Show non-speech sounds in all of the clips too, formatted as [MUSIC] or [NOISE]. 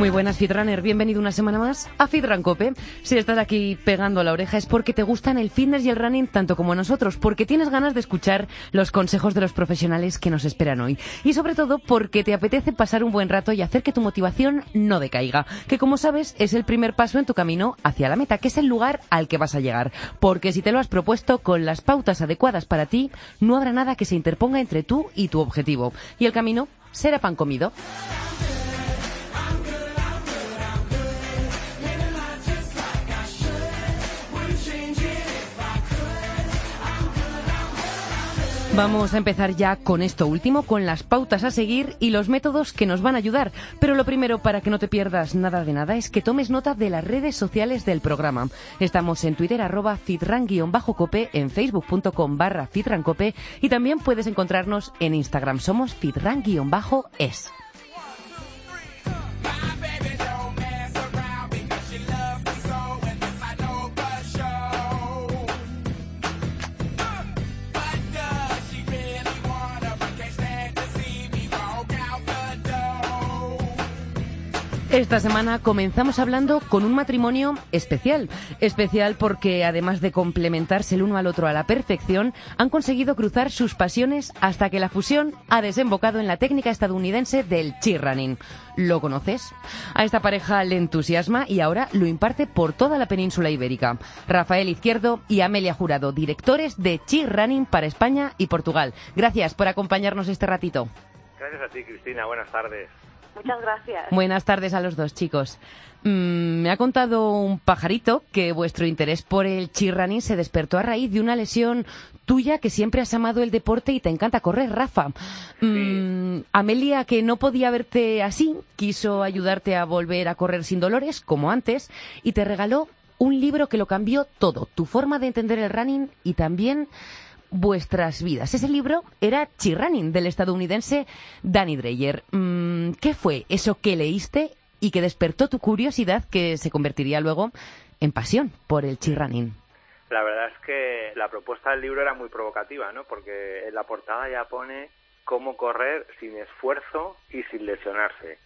Muy buenas, Fitrunner. Bienvenido una semana más a Fitran Cope. Si estás aquí pegando la oreja es porque te gustan el fitness y el running tanto como nosotros, porque tienes ganas de escuchar los consejos de los profesionales que nos esperan hoy. Y sobre todo porque te apetece pasar un buen rato y hacer que tu motivación no decaiga, que como sabes es el primer paso en tu camino hacia la meta, que es el lugar al que vas a llegar. Porque si te lo has propuesto con las pautas adecuadas para ti, no habrá nada que se interponga entre tú y tu objetivo. Y el camino será pan comido. Vamos a empezar ya con esto último, con las pautas a seguir y los métodos que nos van a ayudar. Pero lo primero, para que no te pierdas nada de nada, es que tomes nota de las redes sociales del programa. Estamos en Twitter, arroba fitran-cope, en facebook.com barra fitrancope y también puedes encontrarnos en Instagram. Somos fitran-es. Esta semana comenzamos hablando con un matrimonio especial. Especial porque además de complementarse el uno al otro a la perfección, han conseguido cruzar sus pasiones hasta que la fusión ha desembocado en la técnica estadounidense del cheer running. ¿Lo conoces? A esta pareja le entusiasma y ahora lo imparte por toda la península ibérica. Rafael Izquierdo y Amelia Jurado, directores de cheer running para España y Portugal. Gracias por acompañarnos este ratito. Gracias a ti, Cristina. Buenas tardes. Muchas gracias. Buenas tardes a los dos, chicos. Mm, me ha contado un pajarito que vuestro interés por el chirranín se despertó a raíz de una lesión tuya que siempre has amado el deporte y te encanta correr, Rafa. Mm, Amelia, que no podía verte así, quiso ayudarte a volver a correr sin dolores, como antes, y te regaló un libro que lo cambió todo, tu forma de entender el running y también vuestras vidas. Ese libro era Chirrunning del estadounidense Danny Dreyer. Mm, ¿Qué fue eso que leíste y que despertó tu curiosidad que se convertiría luego en pasión por el Chirrunning? La verdad es que la propuesta del libro era muy provocativa, ¿no? Porque en la portada ya pone cómo correr sin esfuerzo y sin lesionarse.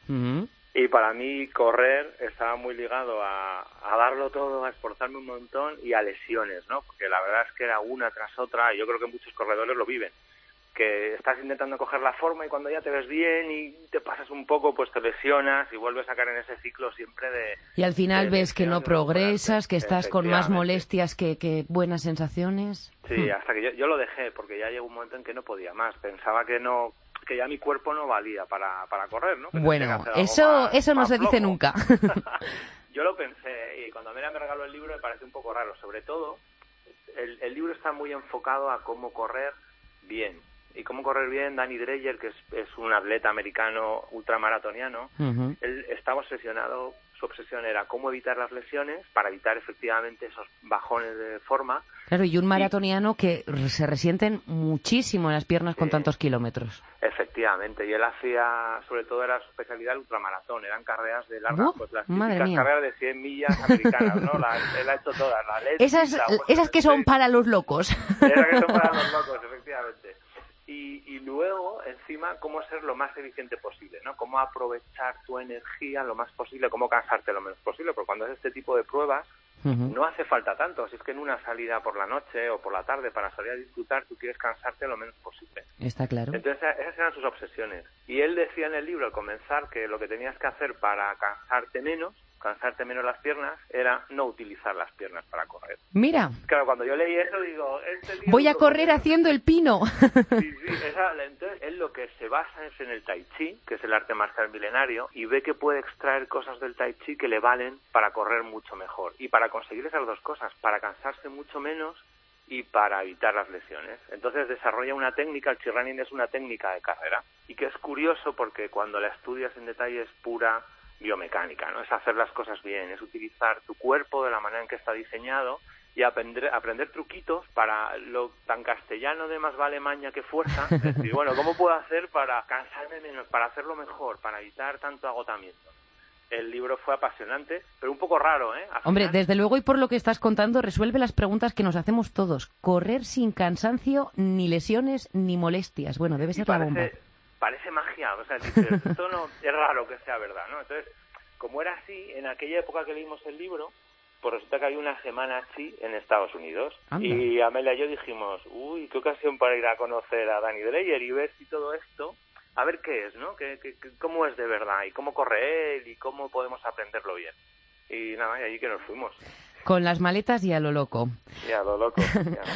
Y para mí correr estaba muy ligado a, darlo todo, a esforzarme un montón y a lesiones, ¿no? Porque la verdad es que era una tras otra, y yo creo que muchos corredores lo viven, que estás intentando coger la forma y cuando ya te ves bien y te pasas un poco, pues te lesionas y vuelves a caer en ese ciclo siempre de... Y al final ves que no progresas, que estás con más molestias que, que buenas sensaciones. Sí, hmm. hasta que yo, yo lo dejé, porque ya llegó un momento en que no podía más. Pensaba que no que ya mi cuerpo no valía para, para correr, ¿no? bueno, eso, eso no se dice nunca. [LAUGHS] Yo lo pensé y cuando Amelia me regaló el libro me pareció un poco raro. Sobre todo, el, el libro está muy enfocado a cómo correr bien. Y cómo correr bien, Danny Dreyer, que es, es un atleta americano ultramaratoniano, él estaba obsesionado su obsesión era cómo evitar las lesiones para evitar efectivamente esos bajones de forma. Claro, y un maratoniano que se resienten muchísimo en las piernas con tantos kilómetros. Efectivamente, y él hacía, sobre todo era su especialidad el ultramaratón, eran carreras de larga, pues las carreras de 100 millas americanas, ¿no? [LAUGHS] él ha hecho todas, la Esas, esas que son para los locos. Esas que son para los locos, efectivamente y, luego encima cómo ser lo más eficiente posible, ¿no? Cómo aprovechar tu energía lo más posible, cómo cansarte lo menos posible, porque cuando haces este tipo de pruebas no hace falta tanto, si es que en una salida por la noche o por la tarde para salir a disfrutar tú quieres cansarte lo menos posible. Está claro. Entonces esas eran sus obsesiones. Y él decía en el libro al comenzar que lo que tenías que hacer para cansarte menos cansarte menos las piernas era no utilizar las piernas para correr. Mira. Claro, cuando yo leí eso digo... Este Voy a correr haciendo el pino. [LAUGHS] Sí, sí, entonces él lo que se basa es en el tai chi, que es el arte marcial milenario, y ve que puede extraer cosas del tai chi que le valen para correr mucho mejor. Y para conseguir esas dos cosas, para cansarse mucho menos y para evitar las lesiones. Entonces desarrolla una técnica, el chirrunning es una técnica de carrera, y que es curioso porque cuando la estudias en detalle es pura biomecánica, ¿no? Es hacer las cosas bien, es utilizar tu cuerpo de la manera en que está diseñado y aprender, aprender truquitos para lo tan castellano de más vale maña que fuerza. [LAUGHS] Es decir, bueno, ¿cómo puedo hacer para cansarme menos, para hacerlo mejor, para evitar tanto agotamiento? el libro fue apasionante, pero un poco raro, ¿eh? Hombre, desde luego y por lo que estás contando, resuelve las preguntas que nos hacemos todos. Correr sin cansancio, ni lesiones, ni molestias. Bueno, debe ser parece, la bomba. Parece magia, o sea, [LAUGHS] esto no es raro que sea verdad, ¿no? Entonces, como era así, en aquella época que leímos el libro, pues resulta que hay una semana así en Estados Unidos. Y Amelia y yo dijimos, uy, qué ocasión para ir a conocer a Danny Dreyer y ver si todo esto a ver qué es, ¿no? ¿Qué, cómo es de verdad? ¿Y cómo corre él? ¿Y cómo podemos aprenderlo bien? Y nada, y allí que nos fuimos. Con las maletas y a lo loco. Y a lo loco.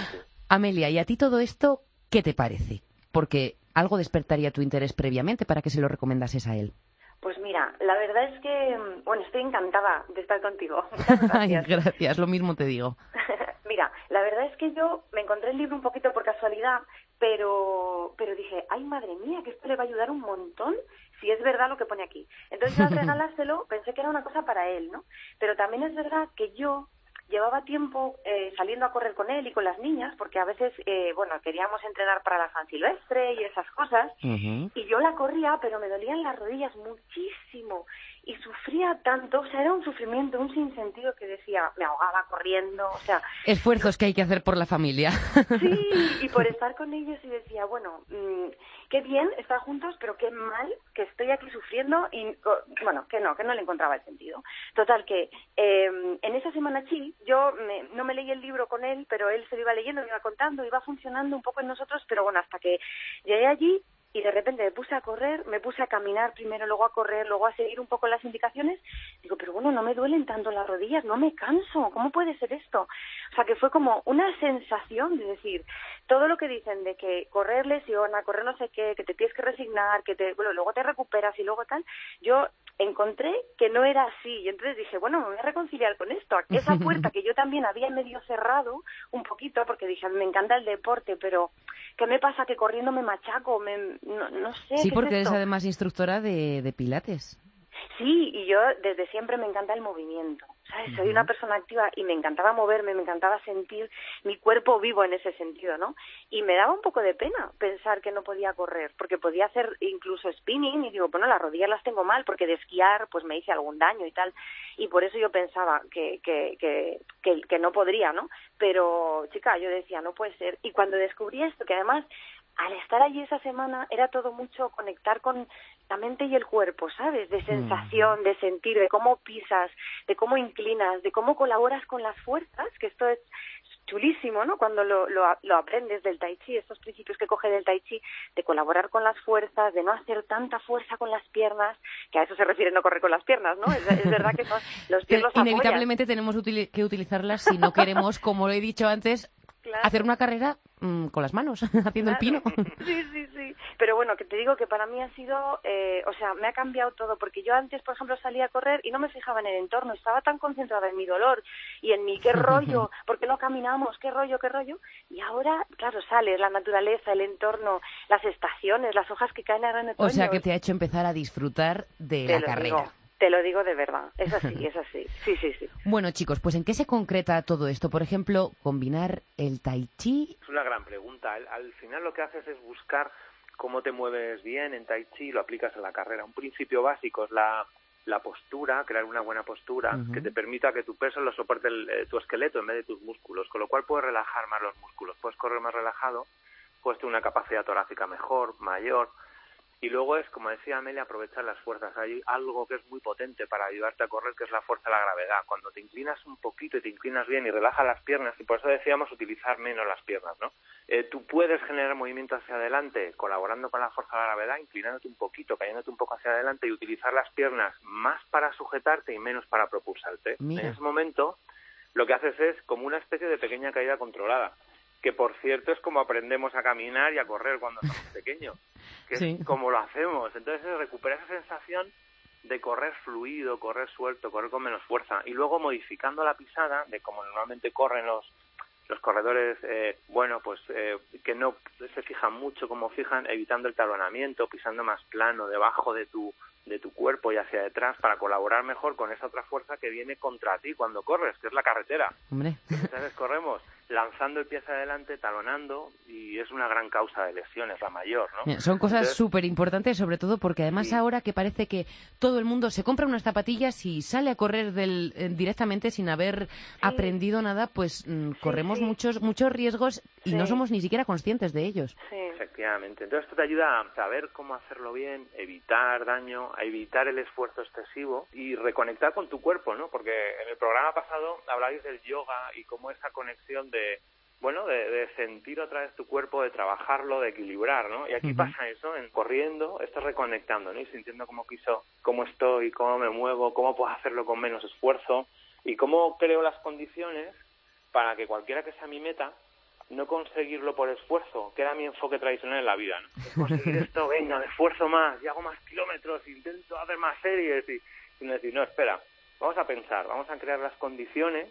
[LAUGHS] Amelia, ¿y a ti todo esto qué te parece? Porque algo despertaría tu interés previamente para que se lo recomendases a él. Pues mira, la verdad es que, bueno, estoy encantada de estar contigo. [LAUGHS] gracias. gracias, lo mismo te digo. [LAUGHS] mira, la verdad es que yo me encontré el libro un poquito por casualidad pero, pero dije, ay madre mía, que esto le va a ayudar un montón si es verdad lo que pone aquí. Entonces al [LAUGHS] regalárselo pensé que era una cosa para él, ¿no? Pero también es verdad que yo llevaba tiempo eh, saliendo a correr con él y con las niñas, porque a veces, eh, bueno, queríamos entrenar para la San Silvestre y esas cosas, y yo la corría, pero me dolían las rodillas muchísimo, y sufría tanto, o sea, era un sufrimiento, un sinsentido que decía, me ahogaba corriendo, o sea... Esfuerzos que hay que hacer por la familia. Sí, [LAUGHS] y por estar con ellos y decía, bueno, mm, qué bien estar juntos, pero qué mal que estoy aquí sufriendo y, bueno, que no, que no le encontraba el sentido. Total, que em, en esa semana sí, yo no me leí el libro con él, pero él se lo iba leyendo, me iba contando, iba funcionando un poco en nosotros, pero bueno, hasta que llegué allí y de repente me puse a correr, me puse a caminar primero, luego a correr, luego a seguir un poco las indicaciones. Digo, pero bueno, no me duelen tanto las rodillas, no me canso, ¿cómo puede ser esto? O sea, que fue como una sensación de decir, todo lo que dicen de que correr lesiona, correr no sé qué, que te tienes que resignar, que te, bueno, luego te recuperas y luego tal, yo encontré que no era así y entonces dije, bueno, me voy a reconciliar con esto. [LAUGHS] Esa puerta que yo también había medio cerrado un poquito porque dije, me encanta el deporte, pero ¿qué me pasa? Que corriendo me machaco, me, no, sé. Sí, porque eres además instructora de, de pilates. Sí, y yo desde siempre me encanta el movimiento. ¿sabes? Soy una persona activa y me encantaba moverme, me encantaba sentir mi cuerpo vivo en ese sentido, ¿no? Y me daba un poco de pena pensar que no podía correr, porque podía hacer incluso spinning y digo, bueno, las rodillas las tengo mal porque de esquiar pues me hice algún daño y tal. Y por eso yo pensaba que, que, que, que, que no podría, ¿no? Pero, chica, yo decía, no puede ser. Y cuando descubrí esto, que además al estar allí esa semana era todo mucho conectar con la mente y el cuerpo, ¿sabes? De sensación, de sentir, de cómo pisas, de cómo inclinas, de cómo colaboras con las fuerzas, que esto es chulísimo, ¿no? Cuando lo, lo, lo, aprendes del tai chi, estos principios que coge del tai chi, de colaborar con las fuerzas, de no hacer tanta fuerza con las piernas, que a eso se refiere no correr con las piernas, ¿no? Es, verdad que los pies los Inevitablemente tenemos que utilizarlas si no queremos, como lo he dicho antes, hacer una carrera mm, con las manos, [LAUGHS] haciendo el pino. [LAUGHS] Sí, sí, sí. Pero bueno, que te digo que para mí ha sido, eh, o sea, me ha cambiado todo, porque yo antes, por ejemplo, salía a correr y no me fijaba en el entorno, estaba tan concentrada en mi dolor y en mi qué [LAUGHS] rollo, porque no caminamos, qué rollo, qué rollo. Y ahora, claro, sales, la naturaleza, el entorno, las estaciones, las hojas que caen en el O sea, que te ha hecho empezar a disfrutar de la carrera. Te lo digo de verdad, es así, [LAUGHS] es así. Sí, sí, sí. Bueno, chicos, pues ¿en qué se concreta todo esto? Por ejemplo, combinar el tai chi. Es una gran pregunta. Al, final lo que haces es buscar cómo te mueves bien en tai chi y lo aplicas a la carrera. Un principio básico es la, la postura, crear una buena postura que te permita que tu peso lo soporte eh, tu esqueleto en vez de tus músculos, con lo cual puedes relajar más los músculos, puedes correr más relajado, puedes tener una capacidad torácica mejor, mayor y luego es, como decía Amelia, aprovechar las fuerzas. Hay algo que es muy potente para ayudarte a correr, que es la fuerza de la gravedad. Cuando te inclinas un poquito y te inclinas bien y relajas las piernas, y por eso decíamos utilizar menos las piernas, ¿no? Eh, tú puedes generar movimiento hacia adelante colaborando con la fuerza de la gravedad, inclinándote un poquito, cayéndote un poco hacia adelante y utilizar las piernas más para sujetarte y menos para propulsarte. En ese momento, lo que haces es como una especie de pequeña caída controlada que por cierto es como aprendemos a caminar y a correr cuando somos pequeños, que es como lo hacemos. Entonces recupera esa sensación de correr fluido, correr suelto, correr con menos fuerza y luego modificando la pisada de como normalmente corren los los corredores, eh, bueno, pues eh, que no se fijan mucho como fijan, evitando el talonamiento, pisando más plano, debajo de tu de tu cuerpo y hacia detrás para colaborar mejor con esa otra fuerza que viene contra ti cuando corres, que es la carretera. Hombre. Entonces corremos lanzando el pie hacia adelante, talonando, y es una gran causa de lesiones, la mayor, ¿no? Son cosas súper importantes, sobre todo porque además ahora que parece que todo el mundo se compra unas zapatillas y sale a correr del, eh, directamente sin haber aprendido nada, pues mm, corremos muchos muchos riesgos y no somos ni siquiera conscientes de ellos. Efectivamente. Entonces esto te ayuda a saber cómo hacerlo bien, evitar daño, a evitar el esfuerzo excesivo y reconectar con tu cuerpo, ¿no? Porque en el programa pasado hablabais del yoga y cómo esa conexión de bueno, de, sentir otra vez tu cuerpo, de trabajarlo, de equilibrar, ¿no? Y aquí pasa eso, en corriendo, estás reconectando, ¿no? Y sintiendo cómo quiso, cómo estoy, cómo me muevo, cómo puedo hacerlo con menos esfuerzo y cómo creo las condiciones para que cualquiera que sea mi meta, no conseguirlo por esfuerzo, que era mi enfoque tradicional en la vida, ¿no? [LAUGHS] conseguir esto, venga, me esfuerzo más, y hago más kilómetros, intento hacer más series y, y decir, no, espera, vamos a pensar, vamos a crear las condiciones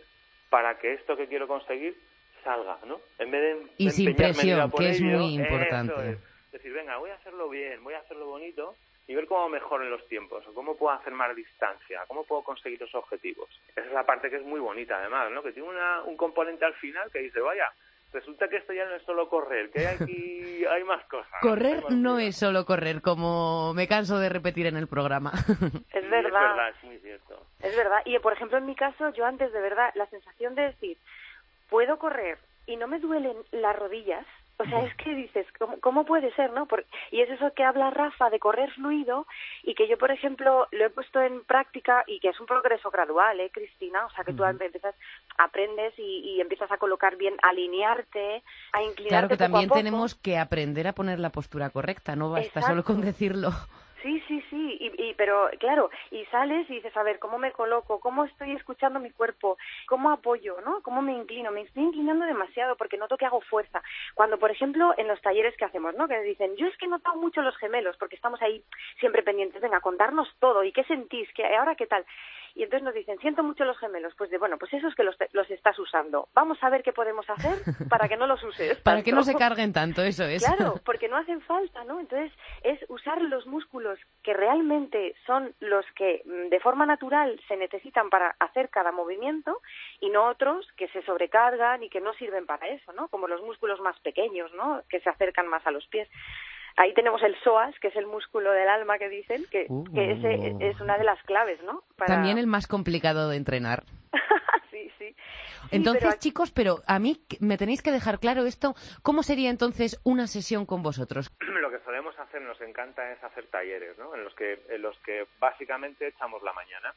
para que esto que quiero conseguir salga, ¿no? En vez de y sin presión, que es muy importante. Es. Decir, venga, voy a hacerlo bien, voy a hacerlo bonito y ver cómo mejoro en los tiempos, o cómo puedo hacer más distancia, cómo puedo conseguir los objetivos. Esa es la parte que es muy bonita, además, ¿no? Que tiene una, un componente al final que dice, vaya, resulta que esto ya no es solo correr, que hay aquí [LAUGHS] hay más cosas. Correr no es solo correr, como me canso de repetir en el programa. [LAUGHS] Es verdad. es verdad, es muy cierto. Es verdad. Y, por ejemplo, en mi caso, yo antes de verdad, la sensación de decir, puedo correr y no me duelen las rodillas. O sea, es que dices, ¿cómo, puede ser, no? y es eso que habla Rafa de correr fluido y que yo, por ejemplo, lo he puesto en práctica y que es un progreso gradual, ¿eh, Cristina? O sea, que tú empiezas, aprendes y, empiezas a colocar bien, alinearte, a inclinarte Claro que también tenemos que aprender a poner la postura correcta, no basta solo con decirlo. Sí, sí, sí, y, pero claro, y sales y dices, a ver, ¿cómo me coloco? ¿Cómo estoy escuchando mi cuerpo? ¿Cómo apoyo? ¿no? ¿Cómo me inclino? Me estoy inclinando demasiado porque noto que hago fuerza. Cuando, por ejemplo, en los talleres que hacemos, ¿no? Que dicen, yo es que he notado mucho los gemelos porque estamos ahí siempre pendientes, venga, contarnos todo y qué sentís, ¿Qué, ahora qué tal y entonces nos dicen, siento mucho los gemelos. Pues de, bueno, pues eso es que los, los estás usando. Vamos a ver qué podemos hacer para que no los uses. [LAUGHS] para que no se carguen tanto, eso es. Claro, [LAUGHS] porque no hacen falta, ¿no? Entonces es usar los músculos que realmente son los que mm, de forma natural se necesitan para hacer cada movimiento y no otros que se sobrecargan y que no sirven para eso, ¿no? Como los músculos más pequeños, ¿no? Que se acercan más a los pies. Ahí tenemos el psoas, que es el músculo del alma que dicen, que, que ese uh. es una de las claves, ¿no? También el más complicado de entrenar. [LAUGHS] sí, sí. Entonces, chicos, pero a mí me tenéis que dejar claro esto. ¿Cómo sería entonces una sesión con vosotros? Lo que solemos hacer, nos encanta, es hacer talleres, ¿no? En los que, en los que básicamente echamos la mañana.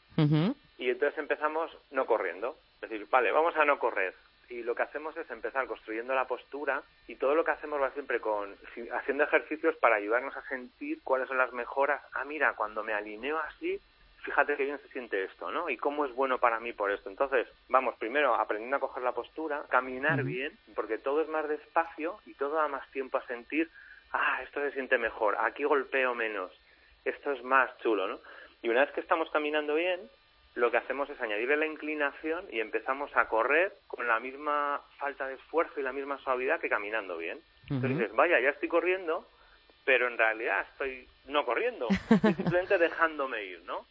Y entonces empezamos no corriendo. Es decir, vale, vamos a no correr y lo que hacemos es empezar construyendo la postura y todo lo que hacemos va siempre con haciendo ejercicios para ayudarnos a sentir cuáles son las mejoras. Ah, mira, cuando me alineo así, fíjate qué bien se siente esto, ¿no? Y cómo es bueno para mí por esto. Entonces, vamos, primero aprendiendo a coger la postura, caminar bien, porque todo es más despacio y todo da más tiempo a sentir, ah, esto se siente mejor, aquí golpeo menos, esto es más chulo, ¿no? Y una vez que estamos caminando bien, lo que hacemos es añadirle la inclinación y empezamos a correr con la misma falta de esfuerzo y la misma suavidad que caminando bien. Entonces dices, vaya, ya estoy corriendo, pero en realidad estoy no corriendo, [LAUGHS] estoy simplemente dejándome ir, ¿no?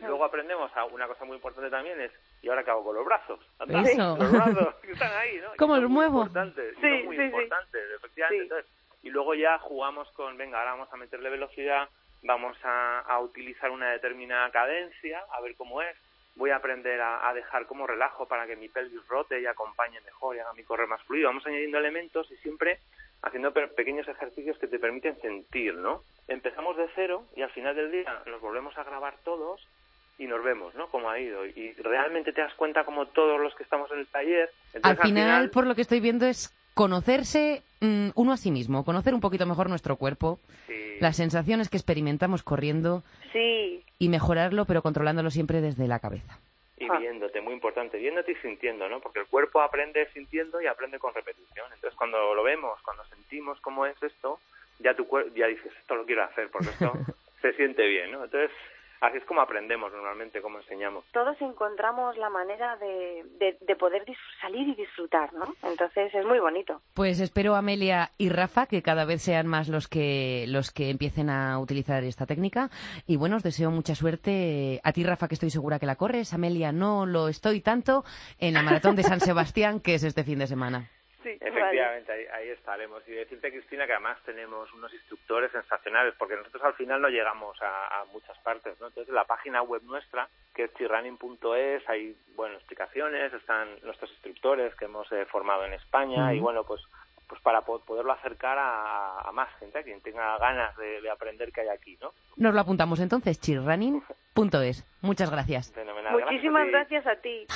Luego aprendemos a una cosa muy importante también es, ¿y ahora qué hago con los brazos? Eso. Los brazos están ahí, ¿no? ¿Cómo los muevo? Importantes, sí, muy importantes, efectivamente. Y luego ya jugamos con, venga, ahora vamos a meterle velocidad, vamos a, utilizar una determinada cadencia, a ver cómo es, voy a aprender a, dejar como relajo para que mi pelvis rote y acompañe mejor y haga mi correr más fluido. Vamos añadiendo elementos y siempre haciendo pequeños ejercicios que te permiten sentir, ¿no? Empezamos de cero y al final del día nos volvemos a grabar todos y nos vemos, ¿no? Cómo ha ido. Y realmente te das cuenta como todos los que estamos en el taller... al, final, por lo que estoy viendo, es conocerse mm, uno a sí mismo, conocer un poquito mejor nuestro cuerpo, las sensaciones que experimentamos corriendo sí. y mejorarlo, pero controlándolo siempre desde la cabeza. Y viéndote, muy importante, viéndote y sintiendo, ¿no? Porque el cuerpo aprende sintiendo y aprende con repetición. Entonces, cuando lo vemos, cuando sentimos cómo es esto, ya tu cuerpo, ya dices, esto lo quiero hacer porque esto [LAUGHS] se siente bien, ¿no? Entonces, así es como aprendemos normalmente, como enseñamos. Todos encontramos la manera de, de, poder salir y disfrutar, ¿no? Entonces es muy bonito. Pues espero Amelia y Rafa que cada vez sean más los que los que empiecen a utilizar esta técnica y bueno, os deseo mucha suerte a ti Rafa que estoy segura que la corres, Amelia no lo estoy tanto en la maratón de San [LAUGHS] Sebastián que es este fin de semana. Sí, Efectivamente, ahí, estaremos. Y decirte, Cristina, que además tenemos unos instructores sensacionales, porque nosotros al final no llegamos a, muchas partes, ¿no? Entonces, la página web nuestra, que es chirrunning.es, hay, bueno, explicaciones, están nuestros instructores que hemos eh, formado en España, y bueno, pues pues para poderlo acercar a, más gente, a quien tenga ganas de, de, aprender que hay aquí, ¿no? Nos lo apuntamos entonces, chirrunning.es. Muchas gracias. Muchísimas gracias a ti.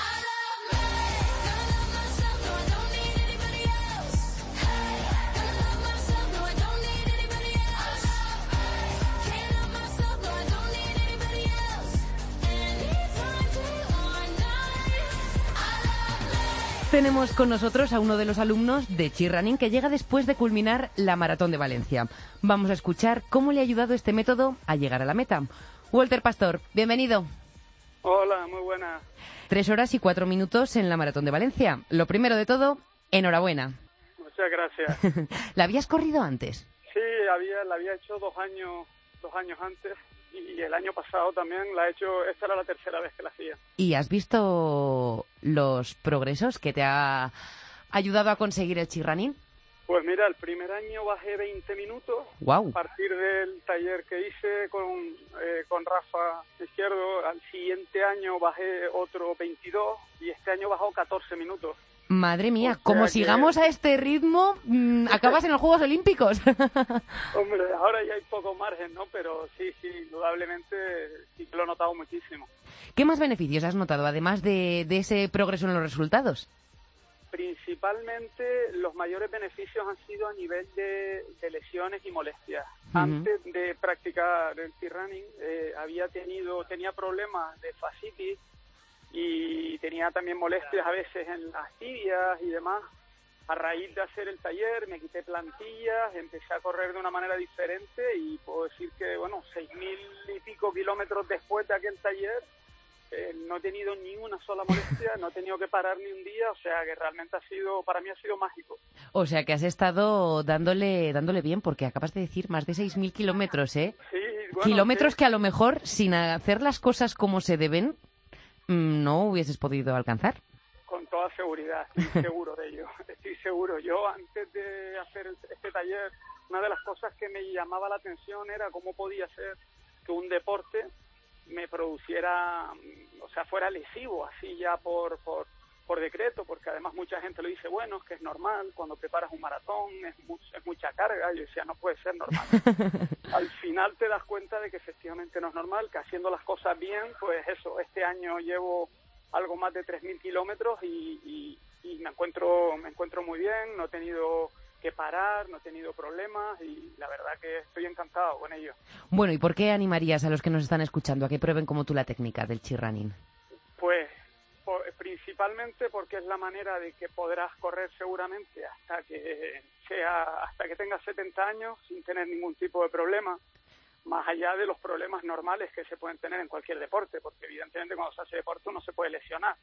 Tenemos con nosotros a uno de los alumnos de Chirraning que llega después de culminar la Maratón de Valencia. Vamos a escuchar cómo le ha ayudado este método a llegar a la meta. Walter Pastor, bienvenido. Hola, muy buena. Tres horas y cuatro minutos en la Maratón de Valencia. Lo primero de todo, enhorabuena. Muchas gracias. [LAUGHS] ¿La habías corrido antes? Sí, había, la había hecho dos años, dos años antes y el año pasado también la he hecho, esta era la tercera vez que la hacía. ¿Y has visto los progresos que te ha ayudado a conseguir el chirranín? Pues mira, el primer año bajé 20 minutos. Wow. A partir del taller que hice con, eh, con Rafa Izquierdo, al siguiente año bajé otro 22 y este año bajó 14 minutos. Madre mía, como sigamos a este ritmo, mm, [LAUGHS] acabas en los Juegos Olímpicos. [LAUGHS] Hombre, ahora ya hay poco margen, ¿no? Pero sí, sí, indudablemente sí que lo he notado muchísimo. ¿Qué más beneficios has notado, además de, ese progreso en los resultados? Principalmente los mayores beneficios han sido a nivel de, lesiones y molestias. Antes de practicar el t-running eh, había tenido, tenía problemas de fascitis y tenía también molestias a veces en las tibias y demás. A raíz de hacer el taller me quité plantillas, empecé a correr de una manera diferente y puedo decir que, bueno, seis mil y pico kilómetros después de aquel taller eh, no he tenido ni una sola molestia, no he tenido que parar ni un día, o sea que realmente ha sido, para mí ha sido mágico. O sea que has estado dándole, dándole bien, porque acabas de decir más de seis mil kilómetros, ¿eh? Sí, kilómetros que a lo mejor, sin hacer las cosas como se deben, no hubieses podido alcanzar. Con toda seguridad, estoy [LAUGHS] seguro de ello, estoy seguro. Yo antes de hacer este taller, una de las cosas que me llamaba la atención era cómo podía ser que un deporte me produciera, o sea, fuera lesivo, así ya por, por, por decreto, porque además mucha gente lo dice, bueno, es que es normal, cuando preparas un maratón es, es mucha carga, yo decía, no puede ser normal. [LAUGHS] Al final te das cuenta de que efectivamente no es normal, que haciendo las cosas bien, pues eso, este año llevo algo más de 3.000 kilómetros y, y, me, encuentro, me encuentro muy bien, no he tenido que parar, no he tenido problemas y la verdad que estoy encantado con ello. Bueno, ¿y por qué animarías a los que nos están escuchando a que prueben como tú la técnica del chirrunning? Pues principalmente porque es la manera de que podrás correr seguramente hasta que sea hasta que tengas 70 años sin tener ningún tipo de problema más allá de los problemas normales que se pueden tener en cualquier deporte, porque evidentemente cuando se hace deporte uno se puede lesionar.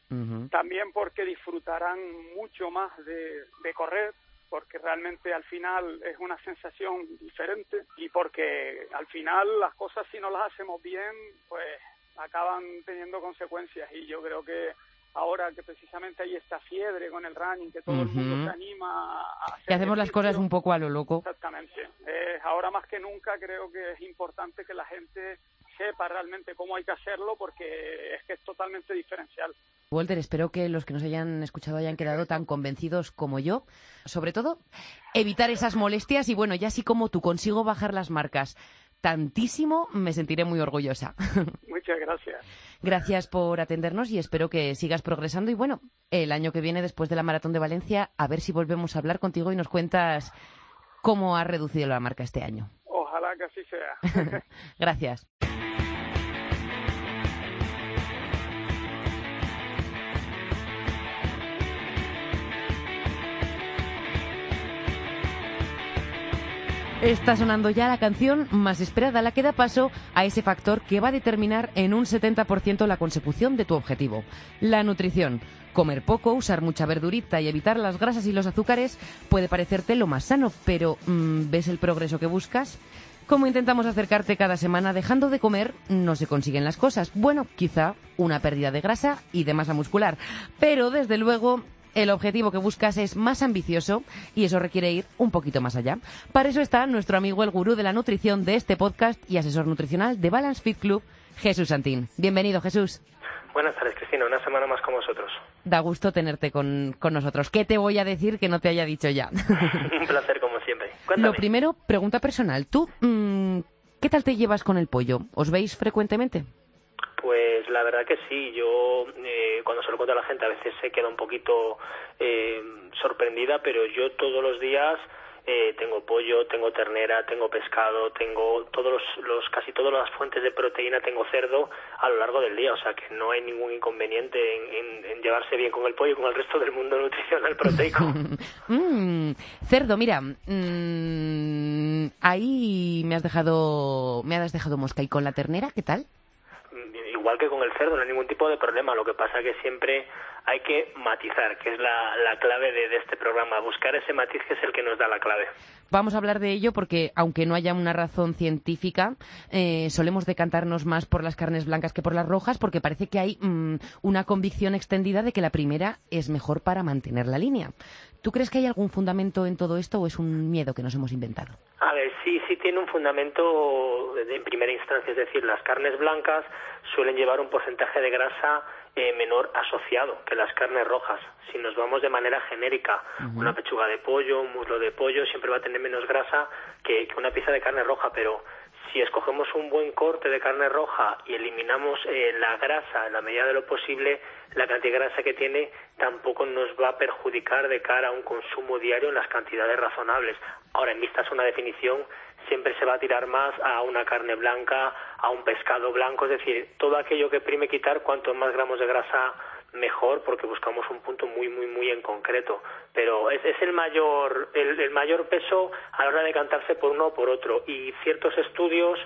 También porque disfrutarán mucho más de, de correr, porque realmente al final es una sensación diferente y porque al final las cosas si no las hacemos bien, pues acaban teniendo consecuencias y yo creo que ahora que precisamente hay esta fiebre con el running, que todo el mundo se anima a hacer. Y hacemos las cosas un poco a lo loco. Exactamente. Eh, ahora más que nunca creo que es importante que la gente sepa realmente cómo hay que hacerlo porque es que es totalmente diferencial. Walter, espero que los que nos hayan escuchado hayan quedado tan convencidos como yo. Sobre todo, evitar esas molestias y bueno, ya así como tú consigo bajar las marcas tantísimo, me sentiré muy orgullosa. [LAUGHS] Muchas gracias. Gracias por atendernos y espero que sigas progresando. Y bueno, el año que viene, después de la Maratón de Valencia, a ver si volvemos a hablar contigo y nos cuentas cómo ha reducido la marca este año. Ojalá que así sea. [LAUGHS] Gracias. Está sonando ya la canción más esperada, la que da paso a ese factor que va a determinar en un 70% la consecución de tu objetivo, la nutrición. Comer poco, usar mucha verdurita y evitar las grasas y los azúcares puede parecerte lo más sano, pero mm, ¿ves el progreso que buscas? Como intentamos acercarte cada semana dejando de comer, no se consiguen las cosas. Bueno, quizá una pérdida de grasa y de masa muscular, pero desde luego el objetivo que buscas es más ambicioso y eso requiere ir un poquito más allá. Para eso está nuestro amigo el gurú de la nutrición de este podcast y asesor nutricional de Balance Fit Club, Jesús Santín. Bienvenido, Jesús. Buenas tardes, Cristina. Una semana más con vosotros. Da gusto tenerte con, nosotros. ¿Qué te voy a decir que no te haya dicho ya? [LAUGHS] un placer, como siempre. Lo primero, pregunta personal. ¿Tú mm, qué tal te llevas con el pollo? ¿Os veis frecuentemente? Pues la verdad que sí, yo eh, cuando se lo cuento a la gente a veces se queda un poquito eh, sorprendida, pero yo todos los días eh, tengo pollo, tengo ternera, tengo pescado, tengo todos los, casi todas las fuentes de proteína, tengo cerdo a lo largo del día, o sea que no hay ningún inconveniente en, llevarse bien con el pollo y con el resto del mundo nutricional proteico. [LAUGHS] Mm, cerdo, mira, mm, ahí me has dejado me has dejado mosca y con la ternera, ¿qué tal? Igual que con el cerdo, no hay ningún tipo de problema. Lo que pasa que siempre hay que matizar, que es la, clave de, este programa, buscar ese matiz que es el que nos da la clave. Vamos a hablar de ello porque, aunque no haya una razón científica, eh, solemos decantarnos más por las carnes blancas que por las rojas porque parece que hay mm, una convicción extendida de que la primera es mejor para mantener la línea. ¿Tú crees que hay algún fundamento en todo esto o es un miedo que nos hemos inventado? A ver, sí, sí tiene un fundamento en primera instancia, es decir, las carnes blancas suelen llevar un porcentaje de grasa eh, menor asociado que las carnes rojas. Si nos vamos de manera genérica, una pechuga de pollo, un muslo de pollo siempre va a tener menos grasa que, que una pieza de carne roja, pero si escogemos un buen corte de carne roja y eliminamos eh, la grasa en la medida de lo posible, la cantidad de grasa que tiene tampoco nos va a perjudicar de cara a un consumo diario en las cantidades razonables. Ahora, en vistas a una definición, siempre se va a tirar más a una carne blanca, a un pescado blanco, es decir, todo aquello que prime quitar, cuanto más gramos de grasa mejor porque buscamos un punto muy muy muy en concreto. Pero es, el mayor el, mayor peso a la hora de cantarse por uno o por otro. Y ciertos estudios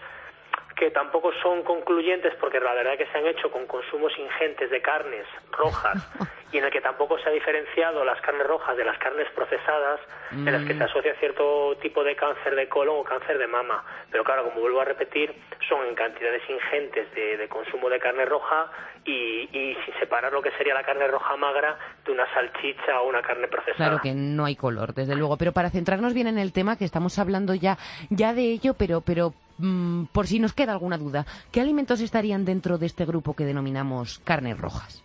que tampoco son concluyentes porque la verdad que se han hecho con consumos ingentes de carnes rojas [LAUGHS] y en el que tampoco se ha diferenciado las carnes rojas de las carnes procesadas en las que se mm. asocia cierto tipo de cáncer de colon o cáncer de mama. Pero claro, como vuelvo a repetir, son en cantidades ingentes de, consumo de carne roja y, y, sin separar lo que sería la carne roja magra de una salchicha o una carne procesada. Claro que no hay color, desde luego. Pero para centrarnos bien en el tema, que estamos hablando ya, ya de ello, pero, pero Mm, por si nos queda alguna duda, ¿qué alimentos estarían dentro de este grupo que denominamos carnes rojas?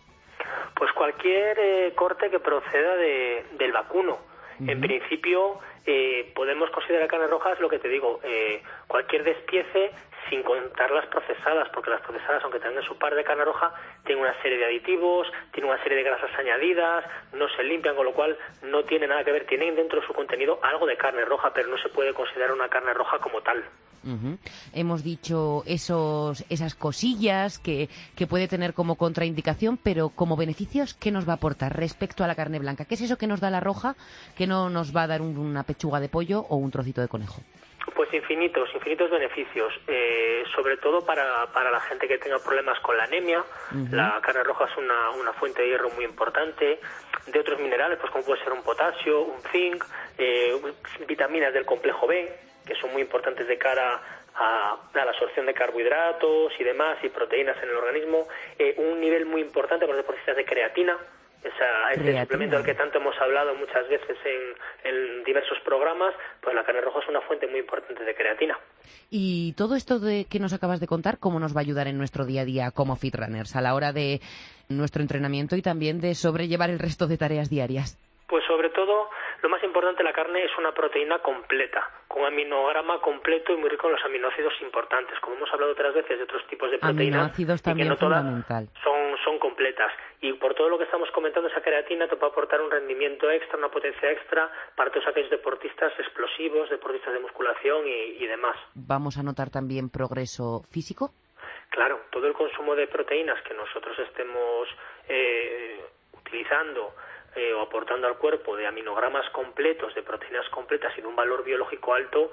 Pues cualquier eh, corte que proceda del vacuno. En principio, eh, podemos considerar carnes rojas lo que te digo, eh, cualquier despiece sin contar las procesadas, porque las procesadas, aunque tengan su par de carne roja, tienen una serie de aditivos, tienen una serie de grasas añadidas, no se limpian, con lo cual no tiene nada que ver. Tienen dentro de su contenido algo de carne roja, pero no se puede considerar una carne roja como tal. Hemos dicho esos, esas cosillas que, que, puede tener como contraindicación, pero como beneficios, ¿qué nos va a aportar respecto a la carne blanca? ¿Qué es eso que nos da la roja que no nos va a dar una pechuga de pollo o un trocito de conejo? Pues infinitos, infinitos beneficios, eh, sobre todo para, para la gente que tenga problemas con la anemia. La carne roja es una, una fuente de hierro muy importante, de otros minerales, pues como puede ser un potasio, un zinc, eh, vitaminas del complejo B, que son muy importantes de cara a, la absorción de carbohidratos y demás y proteínas en el organismo, eh, un nivel muy importante para los deportistas de creatina, esa, ese suplemento del que tanto hemos hablado muchas veces en, diversos programas, pues la carne roja es una fuente muy importante de creatina. Y todo esto de que nos acabas de contar, ¿cómo nos va a ayudar en nuestro día a día como fitrunners a la hora de nuestro entrenamiento y también de sobrellevar el resto de tareas diarias? Pues sobre todo lo más importante, la carne es una proteína completa, con aminograma completo y muy rico en los aminoácidos importantes. Como hemos hablado otras veces de otros tipos de proteínas, aminoácidos también que no fundamental. son, son completas. Y por todo lo que estamos comentando, esa creatina te puede aportar un rendimiento extra, una potencia extra para todos aquellos deportistas explosivos, deportistas de musculación y, demás. ¿Vamos a notar también progreso físico? Claro, todo el consumo de proteínas que nosotros estemos eh, utilizando eh, o aportando al cuerpo de aminogramas completos, de proteínas completas y de un valor biológico alto,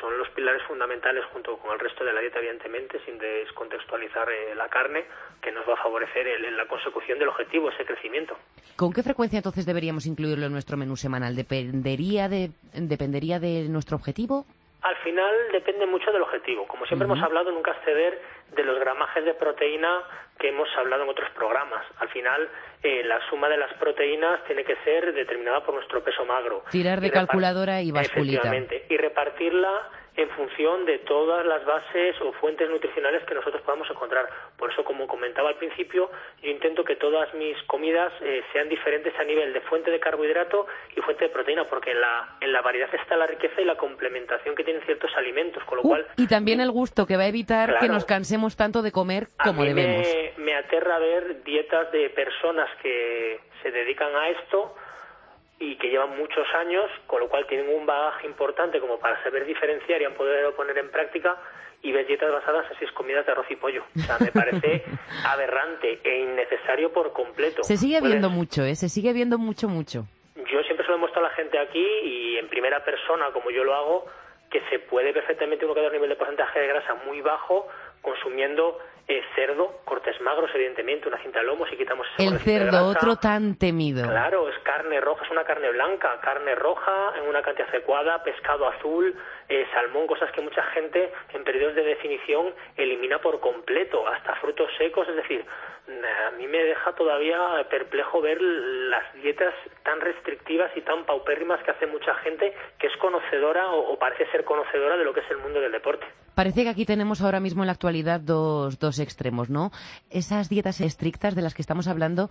son los pilares fundamentales junto con el resto de la dieta, evidentemente, sin descontextualizar eh, la carne, que nos va a favorecer en la consecución del objetivo, ese crecimiento. ¿Con qué frecuencia entonces deberíamos incluirlo en nuestro menú semanal? ¿Dependería de, dependería de nuestro objetivo? Al final depende mucho del objetivo. Como siempre hemos hablado, nunca exceder de los gramajes de proteína que hemos hablado en otros programas. Al final, eh, la suma de las proteínas tiene que ser determinada por nuestro peso magro. Tirar de calculadora y basculita. Efectivamente. Y repartirla en función de todas las bases o fuentes nutricionales que nosotros podamos encontrar. Por eso, como comentaba al principio, yo intento que todas mis comidas eh, sean diferentes a nivel de fuente de carbohidrato y fuente de proteína, porque en la, en la variedad está la riqueza y la complementación que tienen ciertos alimentos, con lo uh, cual... Y también el gusto, que va a evitar que nos cansemos tanto de comer como debemos. Me, me aterra ver dietas de personas que se dedican a esto y que llevan muchos años, con lo cual tienen un bagaje importante como para saber diferenciar y han podido poner en práctica y ver dietas basadas en seis comidas de arroz y pollo. O sea, me parece [LAUGHS] aberrante e innecesario por completo. Se sigue viendo mucho, ¿eh? Se sigue viendo mucho, mucho. Yo siempre se lo he mostrado a la gente aquí y en primera persona, como yo lo hago, que se puede perfectamente uno quedar a un nivel de porcentaje de grasa muy bajo consumiendo eh, cerdo, cortes magros, evidentemente, una cinta de lomo, si quitamos El cerdo, otro tan temido. Claro, es carne roja, es una carne blanca, carne roja en una cantidad adecuada, pescado azul, eh, salmón, cosas que mucha gente en periodos de definición elimina por completo, hasta frutos secos, es decir, a mí me deja todavía perplejo ver las dietas tan restrictivas y tan paupérrimas que hace mucha gente que es conocedora o, parece ser conocedora de lo que es el mundo del deporte. Parece que aquí tenemos ahora mismo en la actualidad dos, dos extremos, ¿no? Esas dietas estrictas de las que estamos hablando,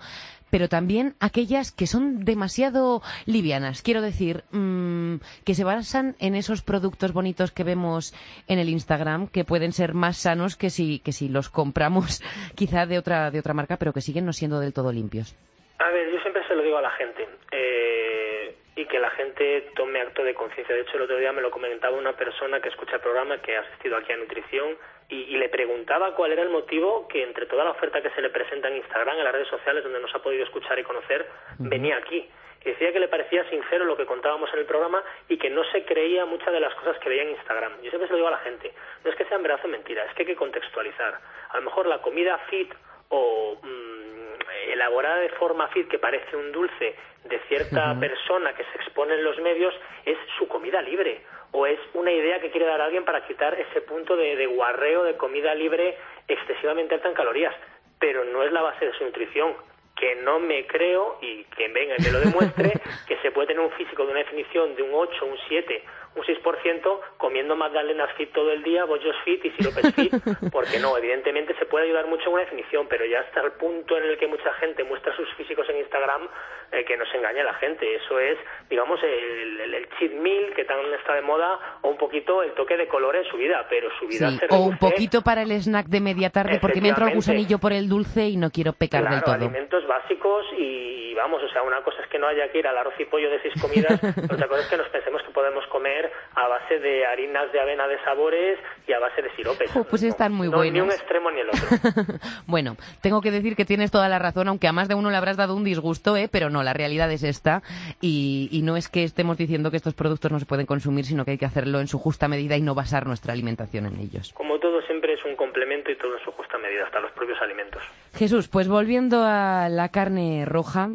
pero también aquellas que son demasiado livianas. Quiero decir, mm, que se basan en esos productos bonitos que vemos en el Instagram, que pueden ser más sanos que si, que si los compramos [LAUGHS] quizá de otra, de otra marca, pero que siguen no siendo del todo limpios. A ver, yo siempre se lo digo a la gente. Eh, y que la gente tome acto de conciencia. De hecho, el otro día me lo comentaba una persona que escucha el programa, que ha asistido aquí a Nutrición, y, le preguntaba cuál era el motivo que entre toda la oferta que se le presenta en Instagram, en las redes sociales, donde nos ha podido escuchar y conocer, venía aquí. Y decía que le parecía sincero lo que contábamos en el programa y que no se creía muchas de las cosas que veía en Instagram. Yo siempre se lo digo a la gente, no es que sean verdad o mentira, es que hay que contextualizar. A lo mejor la comida fit o mm, elaborada de forma fit que parece un dulce de cierta persona que se expone en los medios es su comida libre. O es una idea que quiere dar alguien para quitar ese punto de, de guarreo de comida libre excesivamente alta en calorías. Pero no es la base de su nutrición. Que no me creo y que venga y me lo demuestre [LAUGHS] que se puede tener un físico de una definición de un 8, un 7 un 6% comiendo magdalenas fit todo el día, bollos fit y siropes fit, [LAUGHS] porque no, evidentemente se puede ayudar mucho en una definición, pero ya hasta el punto en el que mucha gente muestra sus físicos en Instagram, eh, que nos engaña a la gente. Eso es, digamos, el, el, cheat meal que tan está de moda, o un poquito el toque de color en su vida, pero su vida se O un poquito para el snack de media tarde, porque me entra el gusanillo por el dulce y no quiero pecar del todo. alimentos básicos y vamos, o sea, una cosa es que no haya que ir al arroz y pollo de seis comidas, [LAUGHS] otra cosa es que nos pensemos que podemos comer a base de harinas de avena de sabores y a base de siropes. [LAUGHS] pues están muy no, buenos. Ni un extremo ni el otro. [LAUGHS] bueno, tengo que decir que tienes toda la razón, aunque a más de uno le habrás dado un disgusto, ¿eh? pero no, la realidad es esta. Y, y no es que estemos diciendo que estos productos no se pueden consumir, sino que hay que hacerlo en su justa medida y no basar nuestra alimentación en ellos. Como todo, siempre es un complemento y todo en su justa medida, hasta los propios alimentos. Jesús, pues volviendo a la carne roja,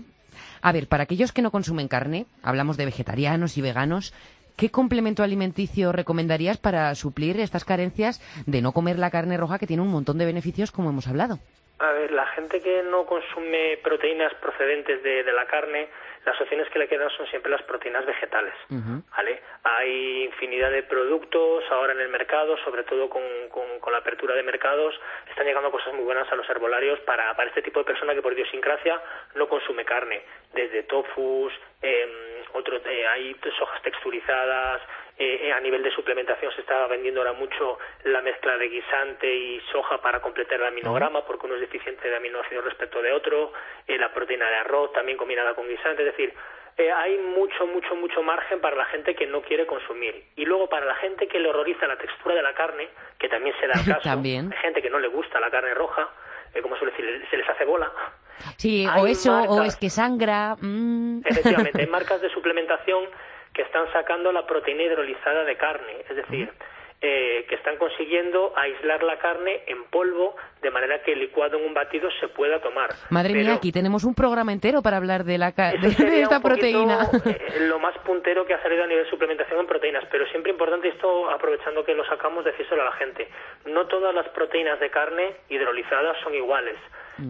a ver, para aquellos que no consumen carne, hablamos de vegetarianos y veganos, ¿qué complemento alimenticio recomendarías para suplir estas carencias de no comer la carne roja que tiene un montón de beneficios como hemos hablado? A ver, la gente que no consume proteínas procedentes de, la carne, las opciones que le quedan son siempre las proteínas vegetales, ¿vale? Hay infinidad de productos ahora en el mercado, sobre todo con, la apertura de mercados, están llegando cosas muy buenas a los herbolarios. Para, para este tipo de persona que por idiosincrasia no consume carne, desde tofus, eh, otro, eh, hay hojas texturizadas, eh, eh, a nivel de suplementación se está vendiendo ahora mucho la mezcla de guisante y soja para completar el aminograma, porque uno es deficiente de aminoácidos respecto de otro, eh, la proteína de arroz también combinada con guisante, es decir, hay mucho, mucho, mucho margen para la gente que no quiere consumir. Y luego para la gente que le horroriza la textura de la carne, que también se da el [LAUGHS] caso, ¿También? hay gente que no le gusta la carne roja, como suele decir, se les hace bola, Sí, o eso, o es que sangra. Mm. Efectivamente, hay [LAUGHS] marcas de suplementación que están sacando la proteína hidrolizada de carne, es decir, eh, que están consiguiendo aislar la carne en polvo de manera que el licuado en un batido se pueda tomar. Madre mía, aquí tenemos un programa entero para hablar de, la de, esta proteína. Eh, lo más puntero que ha salido a nivel de suplementación en proteínas, pero siempre importante esto, aprovechando que lo sacamos, decírselo a la gente. No todas las proteínas de carne hidrolizadas son iguales.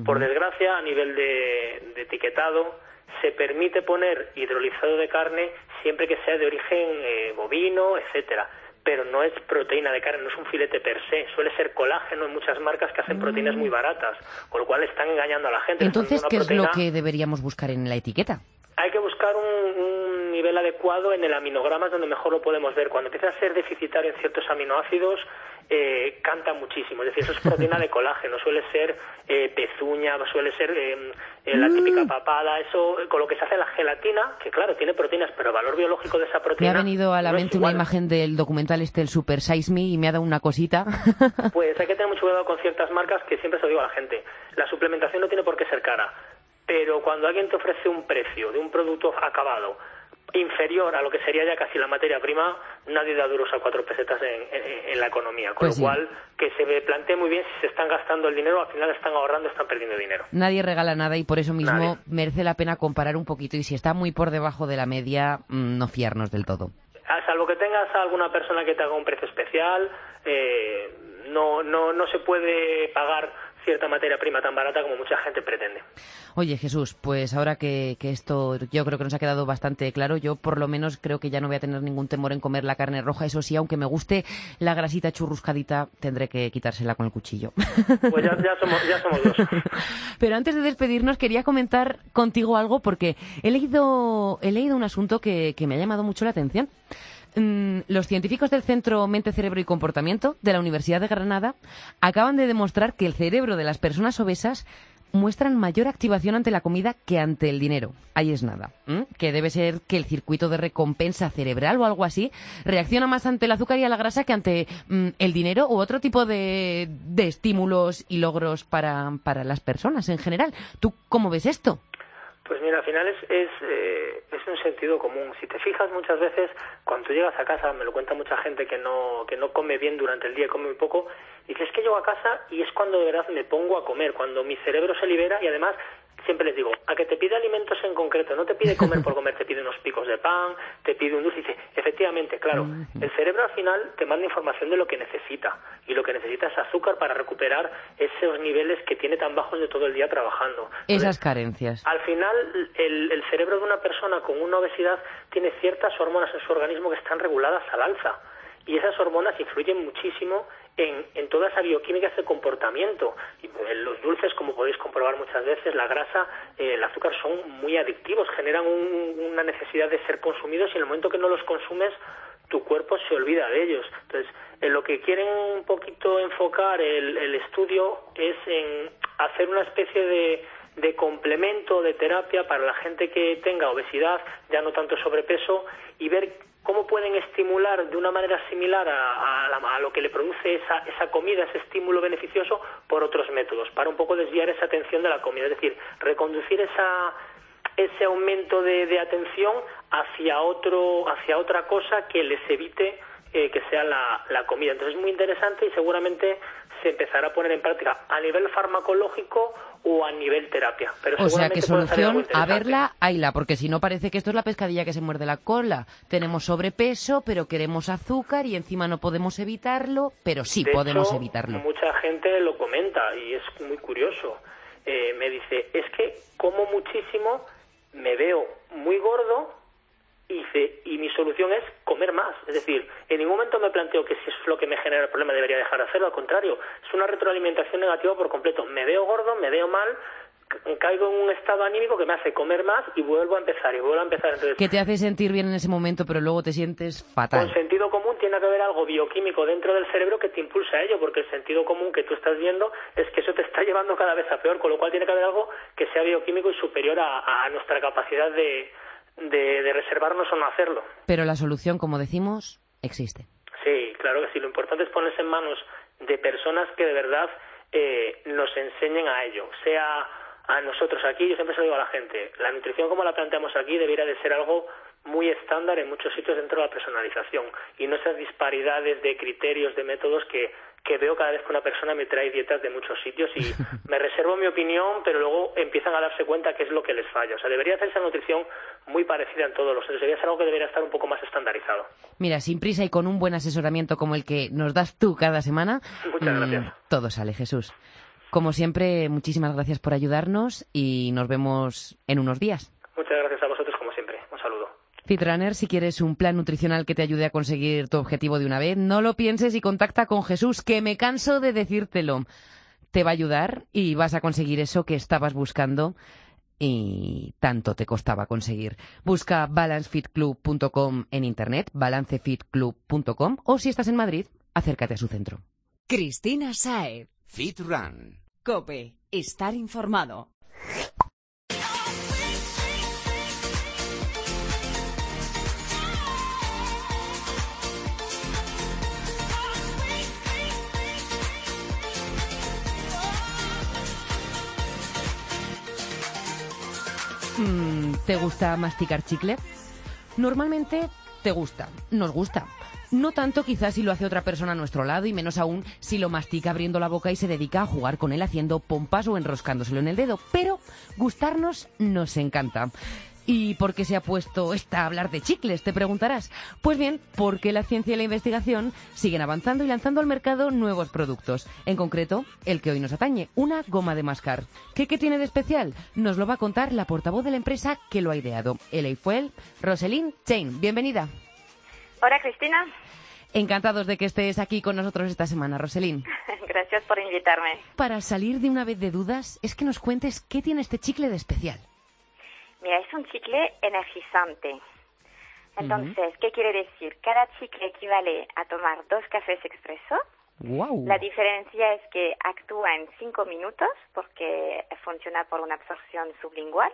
Por desgracia, a nivel de, etiquetado, se permite poner hidrolizado de carne siempre que sea de origen eh, bovino, etcétera pero no es proteína de carne, no es un filete per se, suele ser colágeno en muchas marcas que hacen proteínas muy baratas, con lo cual están engañando a la gente. Entonces, ¿qué es lo que deberíamos buscar en la etiqueta? Hay que buscar un, nivel adecuado en el aminograma, donde mejor lo podemos ver. Cuando empieza a ser deficitario en ciertos aminoácidos, eh, canta muchísimo. Es decir, eso es proteína de colágeno, suele ser eh, pezuña, suele ser eh, eh, la típica mm. papada, eso con lo que se hace la gelatina, que claro, tiene proteínas, pero el valor biológico de esa proteína. Me ha venido a la mente una imagen del documental este, el Super Size Me, y me ha dado una cosita. [LAUGHS] pues hay que tener mucho cuidado con ciertas marcas que siempre se lo digo a la gente. La suplementación no tiene por qué ser cara, pero cuando alguien te ofrece un precio de un producto acabado, inferior a lo que sería ya casi la materia prima, nadie da duros a cuatro pesetas en, la economía. Con pues lo cual, que se plantee muy bien si se están gastando el dinero, al final están ahorrando, están perdiendo dinero. Nadie regala nada y por eso mismo merece la pena comparar un poquito y si está muy por debajo de la media, mm, no fiarnos del todo. A salvo que tengas a alguna persona que te haga un precio especial, eh, no, no, no se puede pagar cierta materia prima tan barata como mucha gente pretende. Oye, Jesús, pues ahora que, esto yo creo que nos ha quedado bastante claro, yo por lo menos creo que ya no voy a tener ningún temor en comer la carne roja. Eso sí, aunque me guste la grasita churruscadita, tendré que quitársela con el cuchillo. Pues ya, somos, ya somos dos. [LAUGHS] Pero antes de despedirnos, quería comentar contigo algo porque he leído, he leído un asunto que, que me ha llamado mucho la atención. Mm, los científicos del Centro Mente, Cerebro y Comportamiento de la Universidad de Granada acaban de demostrar que el cerebro de las personas obesas muestran mayor activación ante la comida que ante el dinero. Ahí es nada. Que debe ser que el circuito de recompensa cerebral o algo así reacciona más ante el azúcar y a la grasa que ante mm, el dinero u otro tipo de, estímulos y logros para, para las personas en general. ¿Tú cómo ves esto? Pues mira, al final es, eh, un sentido común. Si te fijas muchas veces, cuando llegas a casa, me lo cuenta mucha gente que no, que no come bien durante el día, come muy poco, y dices que llego a casa y es cuando de verdad me pongo a comer, cuando mi cerebro se libera y además siempre les digo, a que te pide alimentos en concreto, no te pide comer por comer, te pide unos picos de pan, te pide un dulce. efectivamente, claro, el cerebro al final te manda información de lo que necesita y lo que necesita es azúcar para recuperar esos niveles que tiene tan bajos de todo el día trabajando. Esas carencias. Al final, el, el cerebro de una persona con una obesidad tiene ciertas hormonas en su organismo que están reguladas al alza y esas hormonas influyen muchísimo en, toda esa bioquímica, ese comportamiento. Y pues, los dulces, como podéis comprobar muchas veces, la grasa, eh, el azúcar son muy adictivos, generan una necesidad de ser consumidos y en el momento que no los consumes, tu cuerpo se olvida de ellos. Entonces, en lo que quieren un poquito enfocar el, el estudio es en hacer una especie de, de complemento de terapia para la gente que tenga obesidad, ya no tanto sobrepeso, y ver cómo pueden estimular de una manera similar a, lo que le produce esa, esa, comida, ese estímulo beneficioso, por otros métodos, para un poco desviar esa atención de la comida, es decir, reconducir esa, ese aumento de, atención hacia, otro, hacia otra cosa que les evite eh, que sea la, la comida. Entonces es muy interesante y seguramente se empezará a poner en práctica a nivel farmacológico o a nivel terapia. Pero o sea que solución, a verla, hayla, porque si no parece que esto es la pescadilla que se muerde la cola. Tenemos sobrepeso, pero queremos azúcar y encima no podemos evitarlo, pero sí podemos evitarlo. Mucha gente lo comenta y es muy curioso. Eh, me dice, es que como muchísimo, me veo muy gordo y, mi solución es comer más. Es decir, en ningún momento me planteo que si es lo que me genera el problema debería dejar de hacerlo. Al contrario, es una retroalimentación negativa por completo. Me veo gordo, me veo mal, caigo en un estado anímico que me hace comer más y vuelvo a empezar y vuelvo a empezar. Entonces, que te hace sentir bien en ese momento, pero luego te sientes fatal. Con sentido común tiene que haber algo bioquímico dentro del cerebro que te impulsa a ello, porque el sentido común que tú estás viendo es que eso te está [LAUGHS] llevando cada vez a peor, con lo cual tiene que haber algo que sea bioquímico y superior a nuestra capacidad de, de, reservarnos o no hacerlo. Pero la solución, como decimos, existe. Sí, claro que sí. Lo importante es ponerse en manos de personas que de verdad eh, nos enseñen a ello, sea a nosotros aquí, yo siempre se lo digo a la gente, la nutrición como la planteamos aquí debería de ser algo muy estándar en muchos sitios dentro de la personalización y no esas disparidades de criterios, de métodos que, que veo cada vez que una persona me trae dietas de muchos sitios y [LAUGHS] me reservo mi opinión, pero luego empiezan a darse cuenta qué es lo que les falla. O sea, debería hacerse nutrición muy parecida en todos los sitios. Debería ser algo que debería estar un poco más estandarizado. Mira, sin prisa y con un buen asesoramiento como el que nos das tú cada semana, Muchas gracias. mm, todo sale, Jesús. Como siempre, muchísimas gracias por ayudarnos y nos vemos en unos días. Muchas gracias a vosotros como siempre. Un saludo. Fitrunner, si quieres un plan nutricional que te ayude a conseguir tu objetivo de una vez, no lo pienses y contacta con Jesús, que me canso de decírtelo. Te va a ayudar y vas a conseguir eso que estabas buscando y tanto te costaba conseguir. Busca balancefitclub.com en internet, balancefitclub.com o si estás en Madrid, acércate a su centro. Cristina Saez. Fit Run. Cope. Estar informado. ¿Te gusta masticar chicle? Normalmente te gusta, nos gusta. No tanto quizás si lo hace otra persona a nuestro lado y menos aún si lo mastica abriendo la boca y se dedica a jugar con él haciendo pompas o enroscándoselo en el dedo. Pero gustarnos nos encanta. ¿Y por qué se ha puesto esta a hablar de chicles? Te preguntarás. Pues bien, porque la ciencia y la investigación siguen avanzando y lanzando al mercado nuevos productos. En concreto, el que hoy nos atañe, una goma de mascar. ¿Qué, qué tiene de especial? Nos lo va a contar la portavoz de la empresa que lo ha ideado. El fue Roselyn Chain. Bienvenida. Hola Cristina, Encantados de que estés aquí con nosotros esta semana, Roselín. [LAUGHS] gracias por invitarme. Para salir de una vez de dudas, es que nos cuentes qué tiene este chicle de especial. Mira, es un chicle energizante. Entonces, ¿qué quiere decir? Cada chicle equivale a tomar dos cafés expreso. ¡Wow! La diferencia es que actúa en cinco minutos porque funciona por una absorción sublingual.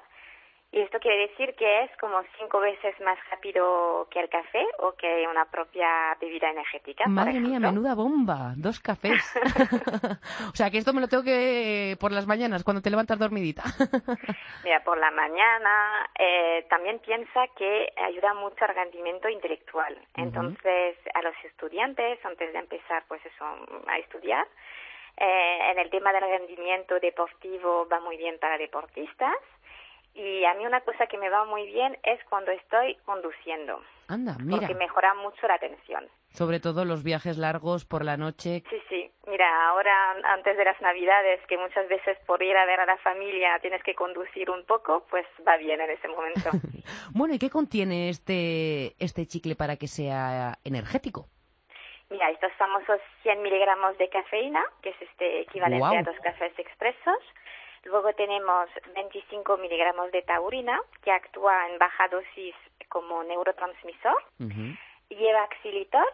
Y esto quiere decir que es como cinco veces más rápido que el café o que una propia bebida energética. Madre mía, menuda bomba. Dos cafés. [LAUGHS] [LAUGHS] o sea, que esto me lo tengo que por las mañanas, cuando te levantas dormidita. [LAUGHS] Mira, por la mañana eh, también piensa que ayuda mucho al rendimiento intelectual. Entonces, a los estudiantes, antes de empezar, pues eso, a estudiar, eh, en el tema del rendimiento deportivo va muy bien para deportistas. Y a mí una cosa que me va muy bien es cuando estoy conduciendo, Anda, mira. porque mejora mucho la atención. Sobre todo los viajes largos por la noche. Sí, sí. Mira, ahora antes de las Navidades, que muchas veces por ir a ver a la familia tienes que conducir un poco, pues va bien en ese momento. [LAUGHS] Bueno, ¿y qué contiene este, este chicle para que sea energético? Mira, estos famosos 100 miligramos de cafeína, que es este equivalente a dos cafés expresos. Luego tenemos 25 miligramos de taurina, que actúa en baja dosis como neurotransmisor. Lleva xilitol,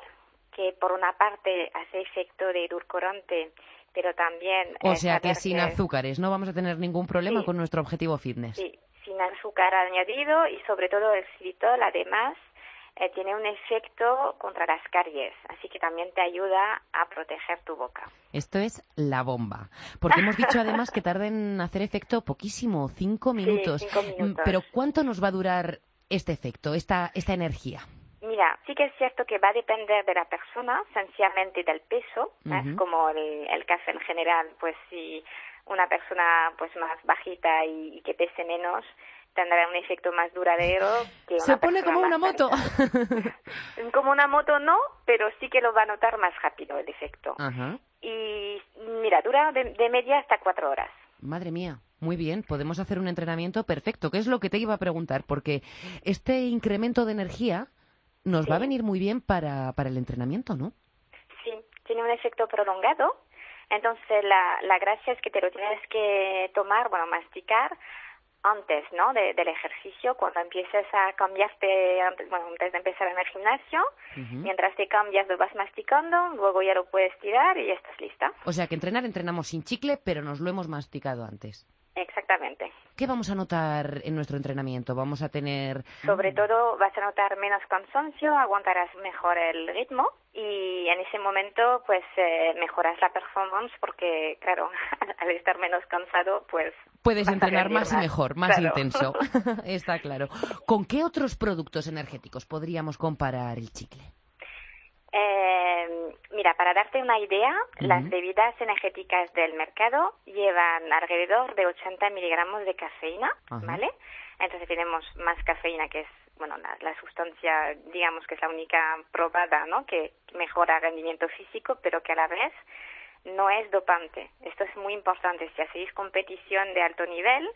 que por una parte hace efecto de edulcorante, pero también... O sea que sin azúcares no vamos a tener ningún problema Sí. con nuestro objetivo fitness. Sí, sin azúcar añadido y sobre todo el xilitol además eh, tiene un efecto contra las caries, así que también te ayuda a proteger tu boca. Esto es la bomba. Porque hemos dicho además que tarda en hacer efecto poquísimo, cinco minutos. cinco Mm, minutos. Pero ¿cuánto nos va a durar este efecto, esta, esta energía? Mira, sí que es cierto que va a depender de la persona, esencialmente del peso, ¿eh? Ujú. como el, el café en general, pues si una persona pues más bajita y, y que pese menos tendrá un efecto más duradero que una Se pone como una moto. [LAUGHS] Como una moto no, pero sí que lo va a notar más rápido el efecto. Ajá. Y mira, dura de, de media hasta cuatro horas. Madre mía, muy bien, podemos hacer un entrenamiento perfecto, que es lo que te iba a preguntar, porque este incremento de energía nos va a venir muy bien para, para el entrenamiento, ¿no? Sí, tiene un efecto prolongado. Entonces, la, la gracia es que te lo tienes que tomar, bueno, masticar antes, ¿no? De- del ejercicio, cuando empieces a cambiarte, antes, bueno, antes de empezar en el gimnasio. Mientras te cambias, lo vas masticando, luego ya lo puedes tirar y ya estás lista. O sea que entrenar entrenamos sin chicle, pero nos lo hemos masticado antes. Exactamente. ¿Qué vamos a notar en nuestro entrenamiento? Vamos a tener... Sobre todo vas a notar menos cansancio, aguantarás mejor el ritmo y en ese momento pues eh, mejoras la performance porque claro, [LAUGHS] al estar menos cansado pues... Puedes entrenar más, y mejor, más intenso. [LAUGHS] [LAUGHS] Está claro. ¿Con qué otros productos energéticos podríamos comparar el chicle? Eh, mira, para darte una idea, las bebidas energéticas del mercado llevan alrededor de 80 miligramos de cafeína, ¿vale? Entonces tenemos más cafeína, que es, bueno, la, sustancia, digamos que es la única probada, ¿no? Que mejora el rendimiento físico, pero que a la vez no es dopante. Esto es muy importante. Si hacéis competición de alto nivel,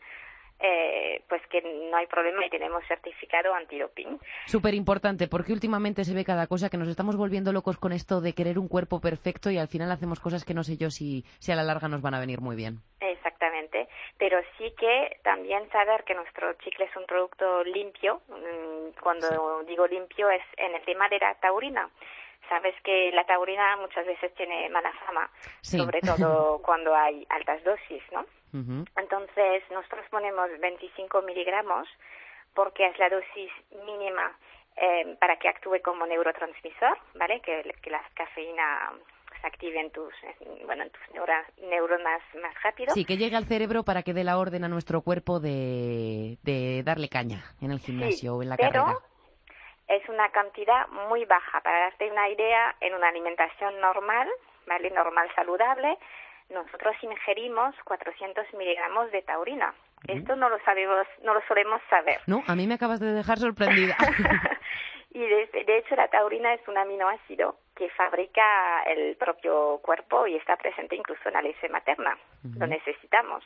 eh, pues que no hay problema y tenemos certificado antidoping. Súper importante, porque últimamente se ve cada cosa que nos estamos volviendo locos con esto de querer un cuerpo perfecto y al final hacemos cosas que no sé yo si, si a la larga nos van a venir muy bien. Exactamente, pero sí que también saber que nuestro chicle es un producto limpio, mm, cuando digo limpio es en el tema de la taurina sabes que la taurina muchas veces tiene mala fama, sobre todo [LAUGHS] cuando hay altas dosis, ¿no? Entonces, nosotros ponemos 25 miligramos porque es la dosis mínima eh, para que actúe como neurotransmisor, ¿vale? Que, que la cafeína se active en tus, bueno, en tus neuronas más rápido. Sí, que llegue al cerebro para que dé la orden a nuestro cuerpo de, de darle caña en el gimnasio o en la pero Es una cantidad muy baja. Para darte una idea, en una alimentación normal, ¿vale? Normal saludable, nosotros ingerimos 400 miligramos de taurina. Esto no lo sabemos, no lo solemos saber. No, a mí me acabas de dejar sorprendida. [LAUGHS] y de, hecho la taurina es un aminoácido que fabrica el propio cuerpo y está presente incluso en la leche materna. Lo necesitamos.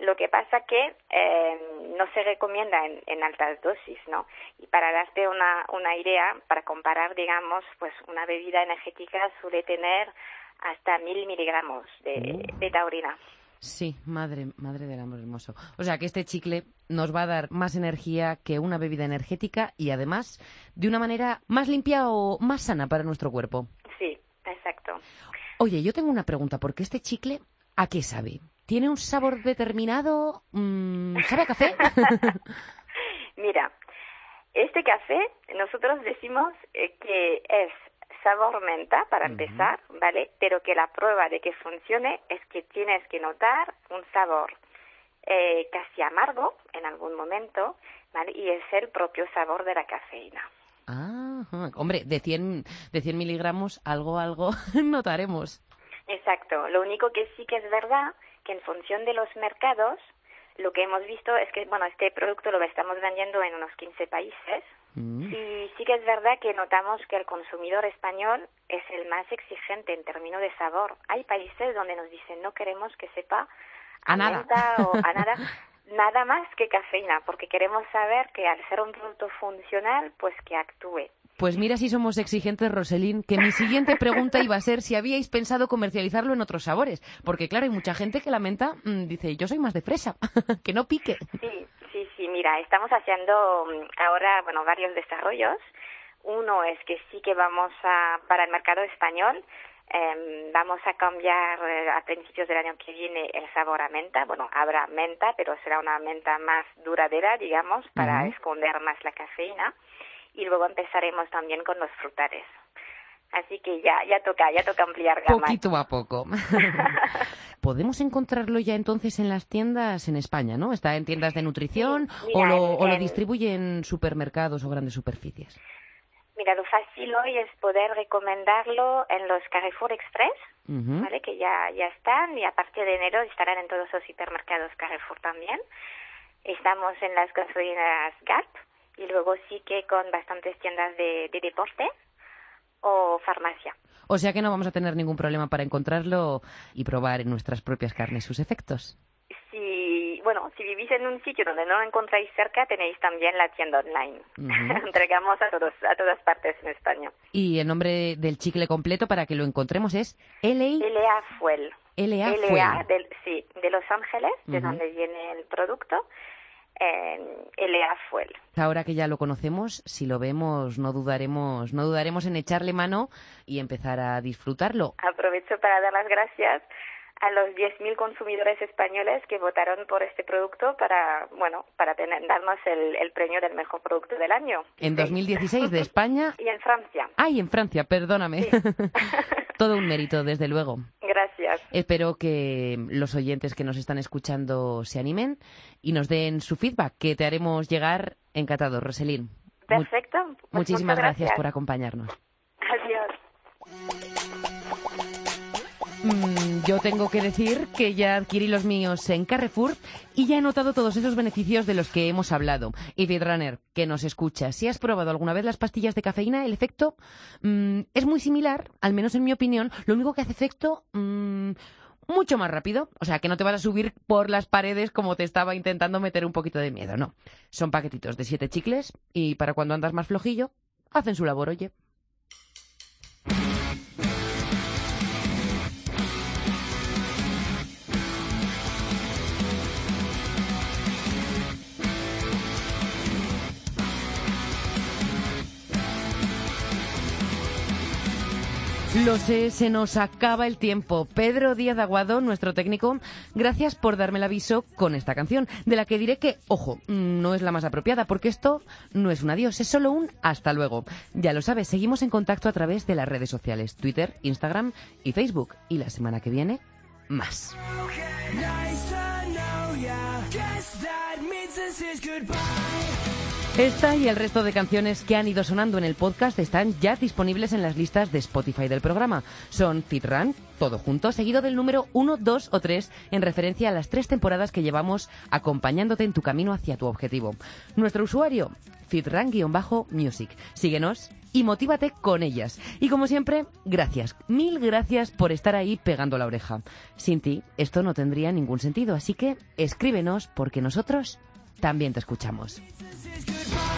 Lo que pasa que eh, no se recomienda en, en, altas dosis, ¿no? Y para darte una, una idea, para comparar, digamos, pues una bebida energética suele tener hasta mil miligramos de, taurina. Sí, madre, madre del amor hermoso. O sea que este chicle nos va a dar más energía que una bebida energética y además de una manera más limpia o más sana para nuestro cuerpo. Sí, exacto. Oye, yo tengo una pregunta, porque este chicle, ¿a qué sabe? ¿Tiene un sabor determinado? Mm, ¿Sabe a café? [LAUGHS] Mira, este café nosotros decimos eh, que es sabor menta para empezar, ¿vale? Pero que la prueba de que funcione es que tienes que notar un sabor eh, casi amargo en algún momento, ¿vale? Y es el propio sabor de la cafeína. Ah, hombre, de 100, de 100 miligramos algo, algo [LAUGHS] notaremos. Exacto. Lo único que sí que es verdad que en función de los mercados, lo que hemos visto es que, bueno, este producto lo estamos vendiendo en unos 15 países, Mm. Y sí que es verdad que notamos que el consumidor español es el más exigente en términos de sabor. Hay países donde nos dicen no queremos que sepa a, nada o a nada, [LAUGHS] nada más que cafeína, porque queremos saber que al ser un producto funcional, pues que actúe. Pues mira si somos exigentes, Roselín, que mi siguiente pregunta iba a ser si habíais pensado comercializarlo en otros sabores. Porque claro, hay mucha gente que lamenta, mm, dice, yo soy más de fresa, [LAUGHS] que no pique. Sí, sí, sí, mira, estamos haciendo mm, ahora, bueno, varios desarrollos. Uno es que sí que vamos a, para el mercado español, em, vamos a cambiar eh, a principios del año que viene el sabor a menta. Bueno, habrá menta, pero será una menta más duradera, digamos, para esconder más la cafeína y luego empezaremos también con los frutales. Así que ya, ya toca, ya toca ampliar gama. Poquito a poco. [LAUGHS] Podemos encontrarlo ya entonces en las tiendas en España, ¿no? ¿Está en tiendas de nutrición o, lo, o lo distribuye en supermercados o grandes superficies? Mira, lo fácil hoy es poder recomendarlo en los Carrefour Express, ¿vale? Que ya, ya están y a partir de enero estarán en todos los supermercados Carrefour también. Estamos en las gasolineras Gap, y luego sí que con bastantes tiendas de, deporte o farmacia. O sea que no vamos a tener ningún problema para encontrarlo y probar en nuestras propias carnes sus efectos. Sí, bueno, si vivís en un sitio donde no lo encontráis cerca, tenéis también la tienda online. [LAUGHS] Entregamos a, todos, a todas partes en España. Y el nombre del chicle completo para que lo encontremos es LA... LA Fuel. LA, Fuel. sí, de Los Ángeles, de donde viene el producto en LA Fuel. Ahora que ya lo conocemos, si lo vemos, no dudaremos, no dudaremos en echarle mano y empezar a disfrutarlo. Aprovecho para dar las gracias a los 10.000 consumidores españoles que votaron por este producto para, bueno, para tener, darnos el, el premio del mejor producto del año. En 2016 de [LAUGHS] España. y en Francia. Ay, en Francia, perdóname. [LAUGHS] [LAUGHS] Todo un mérito, desde luego. Gracias. Espero que los oyentes que nos están escuchando se animen y nos den su feedback, que te haremos llegar encantado, Roselín. Perfecto. Pues muchísimas gracias por acompañarnos. Mm, yo tengo que decir que ya adquirí los míos en Carrefour y ya he notado todos esos beneficios de los que hemos hablado. Y Feedrunner, que nos escucha, si has probado alguna vez las pastillas de cafeína, el efecto mm, es muy similar, al menos en mi opinión. Lo único que hace efecto mm, mucho más rápido. O sea, que no te vas a subir por las paredes como te estaba intentando meter un poquito de miedo, no. Son paquetitos de siete chicles y para cuando andas más flojillo, hacen su labor, oye. Lo sé, se nos acaba el tiempo. Pedro Díaz Aguado, nuestro técnico, gracias por darme el aviso con esta canción, de la que diré que, ojo, no es la más apropiada, porque esto no es un adiós, es solo un hasta luego. Ya lo sabes, seguimos en contacto a través de las redes sociales, Twitter, Instagram y Facebook. Y la semana que viene, más. Esta y el resto de canciones que han ido sonando en el podcast están ya disponibles en las listas de Spotify del programa. Son Fit Run, todo junto, seguido del número 1, 2 o 3 en referencia a las tres temporadas que llevamos acompañándote en tu camino hacia tu objetivo. Nuestro usuario, fitran-music. Síguenos y motívate con ellas. Y como siempre, gracias, mil gracias por estar ahí pegando la oreja. Sin ti, esto no tendría ningún sentido, así que escríbenos porque nosotros también te escuchamos. Bye.